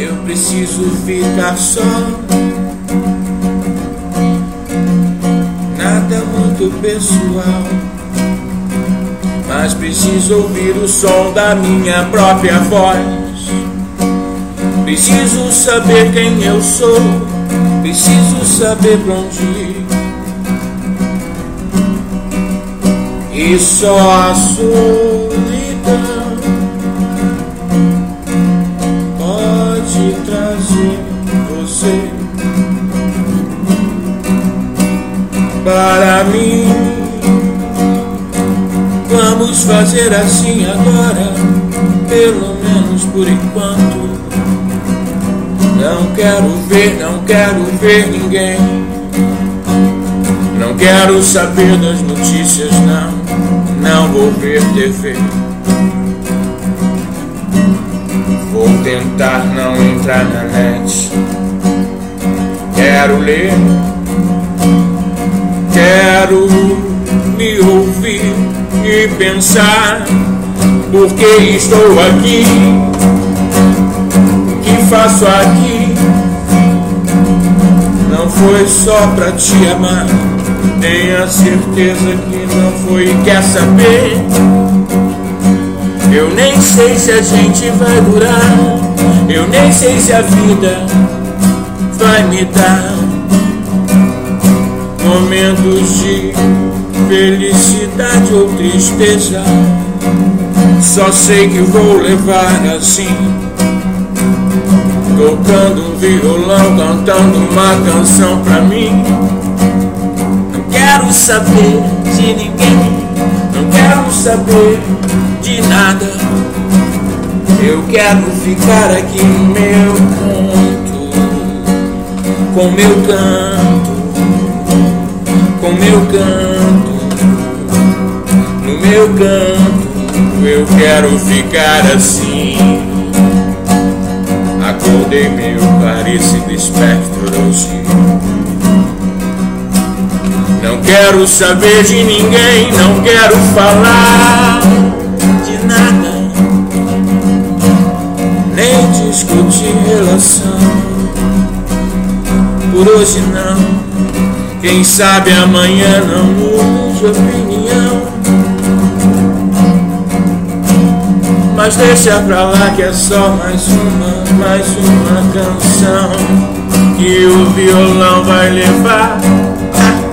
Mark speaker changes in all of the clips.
Speaker 1: Eu preciso ficar só. Nada muito pessoal. Mas preciso ouvir o som da minha própria voz. Preciso saber quem eu sou. Preciso saber pra onde ir. E só a solidão trazer você para mim. Vamos fazer assim agora, pelo menos por enquanto. Não quero ver, não quero ver ninguém. Não quero saber das notícias, não. Não vou ver TV. Vou tentar não entrar na net. Quero ler, quero me ouvir e pensar. Porque estou aqui? O que faço aqui? Não foi só pra te amar. Tenha certeza que não foi. Quer saber? Eu nem sei se a gente vai durar. Eu nem sei se a vida vai me dar momentos de felicidade ou tristeza. Só sei que vou levar assim. Tocando um violão, cantando uma canção pra mim. Não quero saber de ninguém, não quero saber de nada. Eu quero ficar aqui no meu canto, com meu canto, com meu canto, no meu canto. Eu quero ficar assim. Acordei meio parecido espectro hoje. Não quero saber de ninguém, não quero falar de nada, nem discutir relação. Por hoje não, quem sabe amanhã não mude de opinião. Mas deixa pra lá que é só mais uma, mais uma canção que o violão vai levar.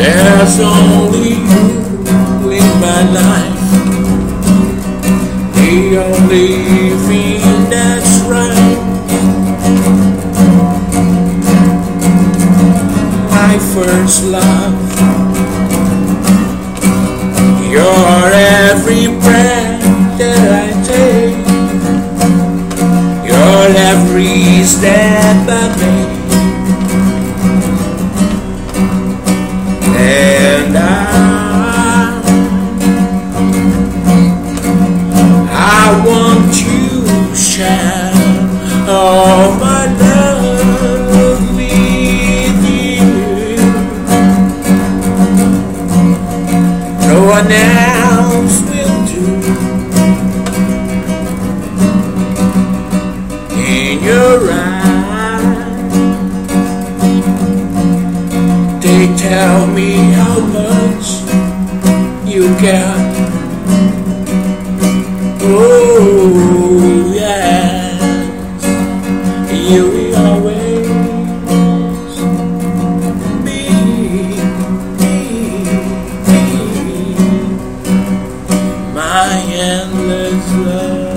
Speaker 1: There's only you in my life. The only thing that's right. Love. You're every breath that I take. You're every step I make. And I, I want you to share one else will do. In your eyes, they tell me how much you care. My endless love.